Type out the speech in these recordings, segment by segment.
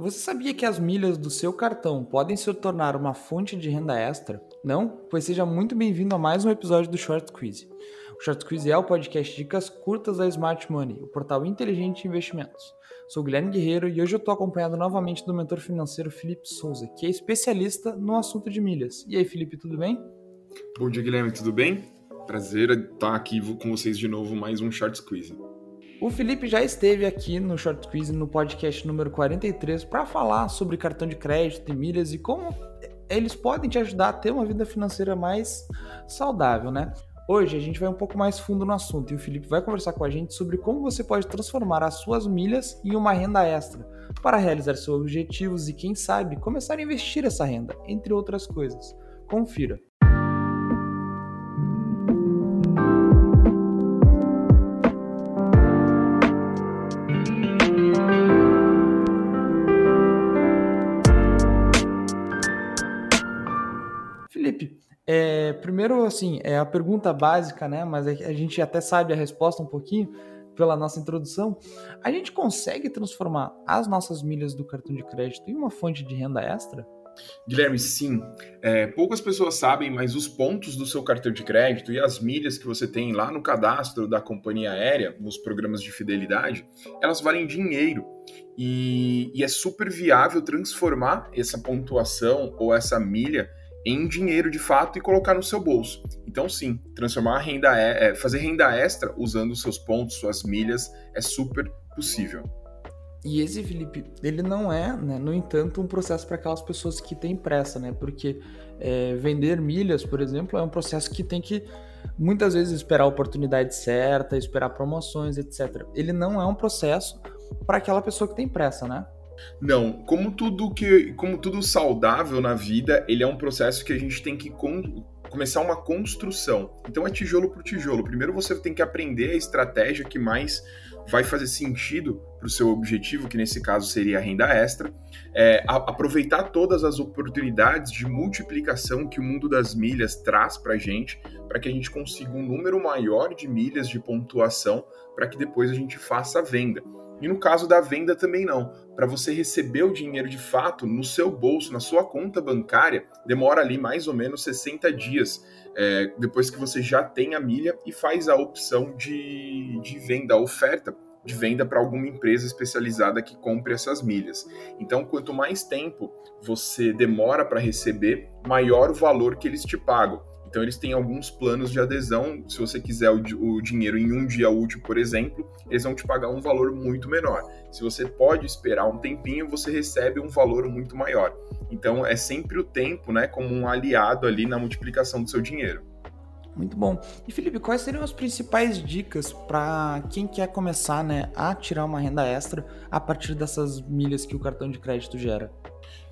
Você sabia que as milhas do seu cartão podem se tornar uma fonte de renda extra? Não? Pois seja muito bem-vindo a mais um episódio do Short Quiz. O Short Quiz é o podcast de dicas curtas da Smart Money, o portal inteligente de investimentos. Sou Guilherme Guerreiro e hoje eu estou acompanhado novamente do mentor financeiro Felipe Souza, que é especialista no assunto de milhas. E aí, Felipe, tudo bem? Bom dia, Guilherme, tudo bem? Prazer estar aqui com vocês de novo, mais um Short Quiz. O Felipe já esteve aqui no Short Quiz no podcast número 43 para falar sobre cartão de crédito e milhas e como eles podem te ajudar a ter uma vida financeira mais saudável, né? Hoje a gente vai um pouco mais fundo no assunto e o Felipe vai conversar com a gente sobre como você pode transformar as suas milhas em uma renda extra para realizar seus objetivos e, quem sabe, começar a investir essa renda, entre outras coisas. Confira. É, primeiro, assim, é a pergunta básica, né? Mas a gente até sabe a resposta um pouquinho pela nossa introdução. A gente consegue transformar as nossas milhas do cartão de crédito em uma fonte de renda extra? Guilherme, sim. É, poucas pessoas sabem, mas os pontos do seu cartão de crédito e as milhas que você tem lá no cadastro da companhia aérea, nos programas de fidelidade, elas valem dinheiro. E, e é super viável transformar essa pontuação ou essa milha em dinheiro de fato e colocar no seu bolso. Então, sim, transformar renda, é, fazer renda extra usando seus pontos, suas milhas, é super possível. E esse, Felipe, ele não é, né, no entanto, um processo para aquelas pessoas que têm pressa, né? Porque é, vender milhas, por exemplo, é um processo que tem que muitas vezes esperar a oportunidade certa, esperar promoções, etc. Ele não é um processo para aquela pessoa que tem pressa, né? Não, como tudo que, como tudo saudável na vida, ele é um processo que a gente tem que con começar uma construção. Então é tijolo por tijolo. Primeiro você tem que aprender a estratégia que mais vai fazer sentido para o seu objetivo, que nesse caso seria a renda extra, é, a, aproveitar todas as oportunidades de multiplicação que o mundo das milhas traz para a gente, para que a gente consiga um número maior de milhas de pontuação, para que depois a gente faça a venda. E no caso da venda também não. Para você receber o dinheiro de fato no seu bolso, na sua conta bancária, demora ali mais ou menos 60 dias é, depois que você já tem a milha e faz a opção de, de venda, a oferta de venda para alguma empresa especializada que compre essas milhas. Então, quanto mais tempo você demora para receber, maior o valor que eles te pagam. Então eles têm alguns planos de adesão. Se você quiser o, o, dinheiro em um dia útil, por exemplo, eles vão te pagar um valor muito menor. Se você pode esperar um tempinho, você recebe um valor muito maior. Então é sempre o tempo, né, como um aliado ali na multiplicação do seu dinheiro. Muito bom. E Felipe, quais seriam as principais dicas para quem quer começar, né, a tirar uma renda extra a partir dessas milhas que o cartão de crédito gera?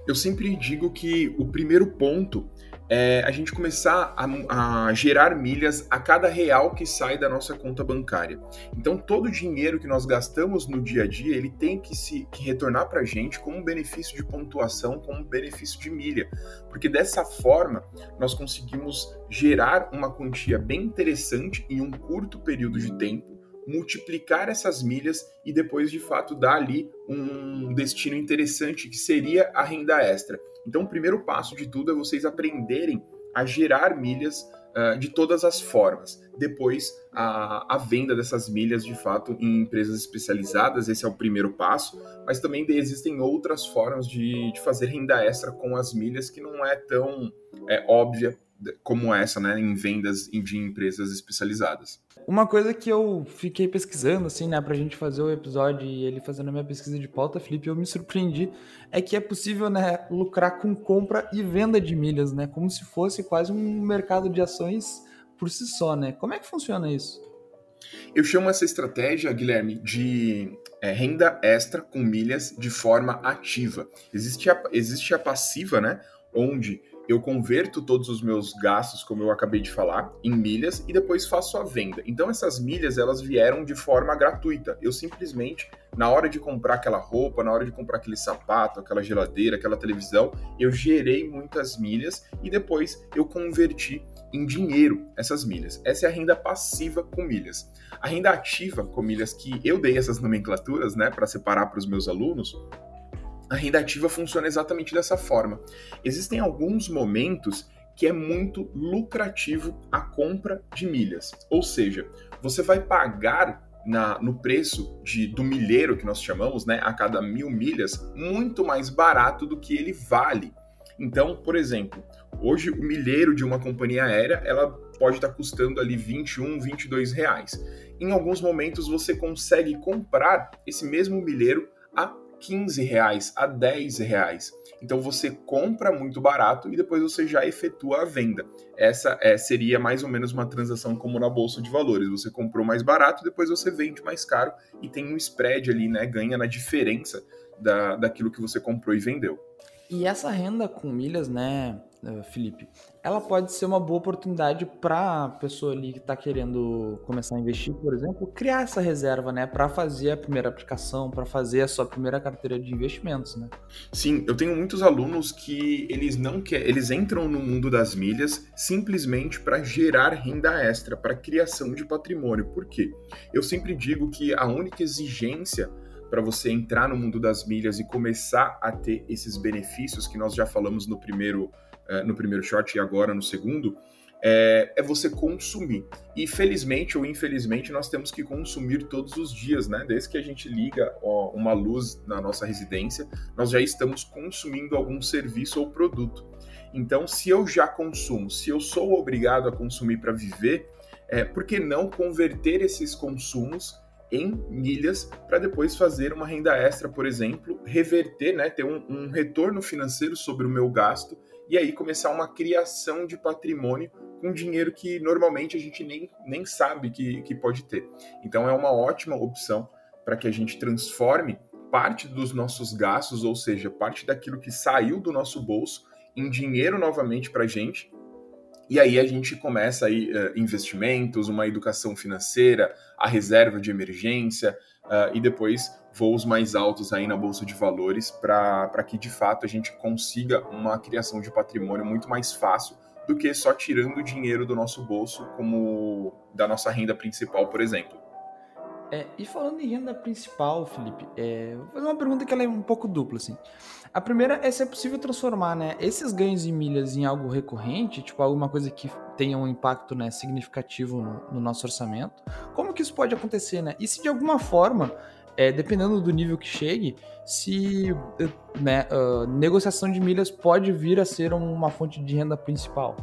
Eu sempre digo que o primeiro ponto é a gente começar a, a, gerar milhas a cada real que sai da nossa conta bancária. Então, todo o dinheiro que nós gastamos no dia a dia, ele tem que se que retornar para a gente como um benefício de pontuação, como um benefício de milha, porque dessa forma nós conseguimos gerar uma quantia bem interessante em um curto período de tempo multiplicar essas milhas e depois de fato dar ali um destino interessante que seria a renda extra. Então, o primeiro passo de tudo é vocês aprenderem a gerar milhas uh, de todas as formas. Depois, a, a, venda dessas milhas, de fato, em empresas especializadas, esse é o primeiro passo. Mas também existem outras formas de, de fazer renda extra com as milhas que não é tão é, óbvia como essa, né, em vendas de empresas especializadas. Uma coisa que eu fiquei pesquisando, assim, né, pra gente fazer o episódio e ele fazendo a minha pesquisa de pauta, Felipe, eu me surpreendi, é que é possível, né, lucrar com compra e venda de milhas, né, como se fosse quase um mercado de ações por si só, né. Como é que funciona isso? Eu chamo essa estratégia, Guilherme, de é, renda extra com milhas de forma ativa. Existe a, existe a passiva, né, onde eu converto todos os meus gastos, como eu acabei de falar, em milhas e depois faço a venda. Então essas milhas elas vieram de forma gratuita. Eu simplesmente na hora de comprar aquela roupa, na hora de comprar aquele sapato, aquela geladeira, aquela televisão, eu gerei muitas milhas e depois eu converti em dinheiro essas milhas. Essa é a renda passiva com milhas. A renda ativa com milhas que eu dei essas nomenclaturas, né, para separar para os meus alunos, a renda ativa funciona exatamente dessa forma. Existem alguns momentos que é muito lucrativo a compra de milhas. Ou seja, você vai pagar na, no preço de, do milheiro que nós chamamos, né, a cada mil milhas, muito mais barato do que ele vale. Então, por exemplo, hoje o milheiro de uma companhia aérea ela pode estar custando ali 21, 22 reais. Em alguns momentos você consegue comprar esse mesmo milheiro a 15 reais, a 10 reais. Então você compra muito barato e depois você já efetua a venda. Essa é, seria mais ou menos uma transação como na bolsa de valores. Você comprou mais barato, depois você vende mais caro e tem um spread ali, né? Ganha na diferença da, daquilo que você comprou e vendeu. E essa renda com milhas, né, eh, Felipe, ela pode ser uma boa oportunidade para a pessoa ali que está querendo começar a investir, por exemplo, criar essa reserva, né, para fazer a primeira aplicação, para fazer a sua primeira carteira de investimentos, né? Sim, eu tenho muitos alunos que eles não querem, eles entram no mundo das milhas simplesmente para gerar renda extra, para criação de patrimônio. Por quê? Eu sempre digo que a única exigência para você entrar no mundo das milhas e começar a ter esses benefícios que nós já falamos no primeiro, uh, no primeiro short e agora no segundo, é, é, você consumir. E felizmente ou infelizmente nós temos que consumir todos os dias, né? Desde que a gente liga ó, uma luz na nossa residência, nós já estamos consumindo algum serviço ou produto. Então, se eu já consumo, se eu sou obrigado a consumir para viver, é, por que não converter esses consumos em milhas para depois fazer uma renda extra, por exemplo, reverter, né, ter um, um, retorno financeiro sobre o meu gasto e aí começar uma criação de patrimônio com dinheiro que normalmente a gente nem, nem sabe que, que pode ter. Então é uma ótima opção para que a gente transforme parte dos nossos gastos, ou seja, parte daquilo que saiu do nosso bolso, em dinheiro novamente para a gente e aí a gente começa aí uh, investimentos, uma educação financeira, a reserva de emergência uh, e depois voos mais altos aí na bolsa de valores para que de fato a gente consiga uma criação de patrimônio muito mais fácil do que só tirando dinheiro do nosso bolso como da nossa renda principal, por exemplo. É, e falando em renda principal, Felipe, é, vou fazer uma pergunta que ela é um pouco dupla, assim. A primeira é se é possível transformar, né, esses ganhos em milhas em algo recorrente, tipo alguma coisa que tenha um impacto, né, significativo no, no nosso orçamento. Como que isso pode acontecer, né? E se de alguma forma, é, dependendo do nível que chegue, se né, uh, negociação de milhas pode vir a ser uma fonte de renda principal?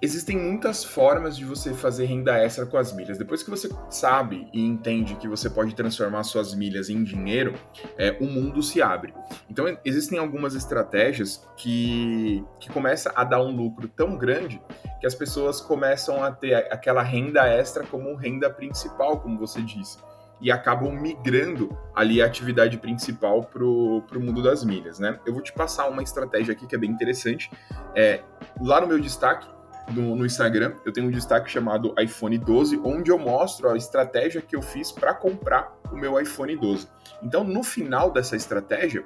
Existem muitas formas de você fazer renda extra com as milhas. Depois que você sabe e entende que você pode transformar suas milhas em dinheiro, é, o mundo se abre. Então, existem algumas estratégias que, que começam a dar um lucro tão grande que as pessoas começam a ter aquela renda extra como renda principal, como você disse e acabam migrando ali a atividade principal para o mundo das milhas, né? Eu vou te passar uma estratégia aqui que é bem interessante. É, lá no meu destaque, no, no, Instagram, eu tenho um destaque chamado iPhone 12, onde eu mostro a estratégia que eu fiz para comprar o meu iPhone 12. Então, no final dessa estratégia,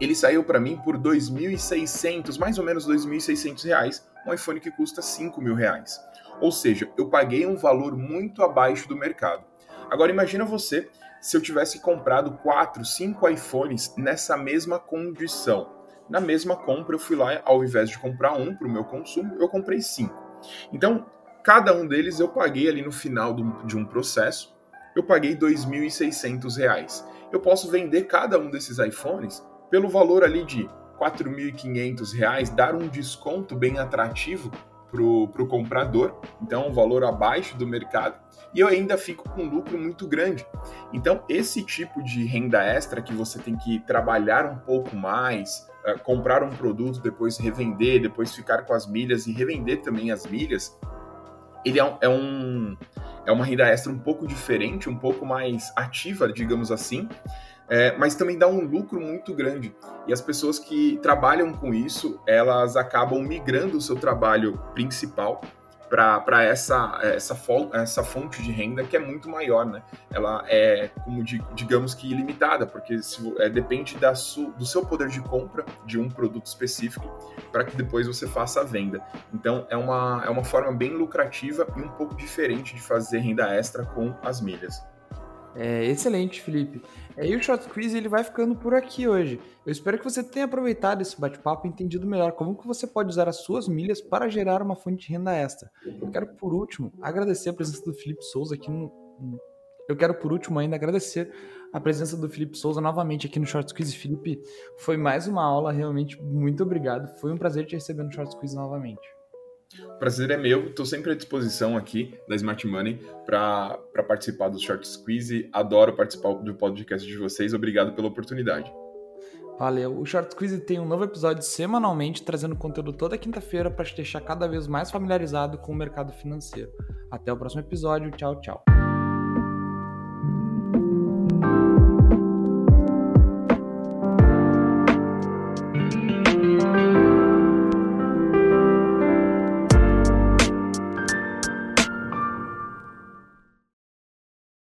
ele saiu para mim por 2.600, mais ou menos 2.600 reais, um iPhone que custa 5 mil reais. Ou seja, eu paguei um valor muito abaixo do mercado. Agora imagina você se eu tivesse comprado 4, 5 iPhones nessa mesma condição na mesma compra, eu fui lá, ao invés de comprar um para o meu consumo, eu comprei cinco. Então, cada um deles eu paguei ali no final de um processo, eu paguei R$ 2.600. Eu posso vender cada um desses iPhones pelo valor ali de R$ 4.500, dar um desconto bem atrativo para o comprador, então um valor abaixo do mercado, e eu ainda fico com um lucro muito grande. Então, esse tipo de renda extra que você tem que trabalhar um pouco mais, eh, comprar um produto, depois revender, depois ficar com as milhas e revender também as milhas, ele é é, um, é uma renda extra um pouco diferente, um pouco mais ativa, digamos assim, é, mas também dá um lucro muito grande. E as pessoas que trabalham com isso, elas acabam migrando o seu trabalho principal para essa, essa, essa fonte de renda que é muito maior, né? Ela é, como digamos que ilimitada, porque se, é, depende da su, do seu poder de compra de um produto específico para que depois você faça a venda. Então é uma, é uma forma bem lucrativa e um pouco diferente de fazer renda extra com as milhas. É, excelente, Felipe. É, e o Short Quiz ele vai ficando por aqui hoje. Eu espero que você tenha aproveitado esse bate-papo e entendido melhor como que você pode usar as suas milhas para gerar uma fonte de renda extra. Eu quero, por último, agradecer a presença do Felipe Souza aqui no... Eu quero, por último, ainda agradecer a presença do Felipe Souza novamente aqui no Short Quiz. Felipe, foi mais uma aula, realmente, muito obrigado. Foi um prazer te receber no Short Quiz novamente. O prazer é meu, estou sempre à disposição aqui da Smart Money para participar do Short Squeeze. Adoro participar do podcast de vocês. Obrigado pela oportunidade. Valeu. O Short Squeeze tem um novo episódio semanalmente, trazendo conteúdo toda quinta-feira para te deixar cada vez mais familiarizado com o mercado financeiro. Até o próximo episódio. Tchau, tchau.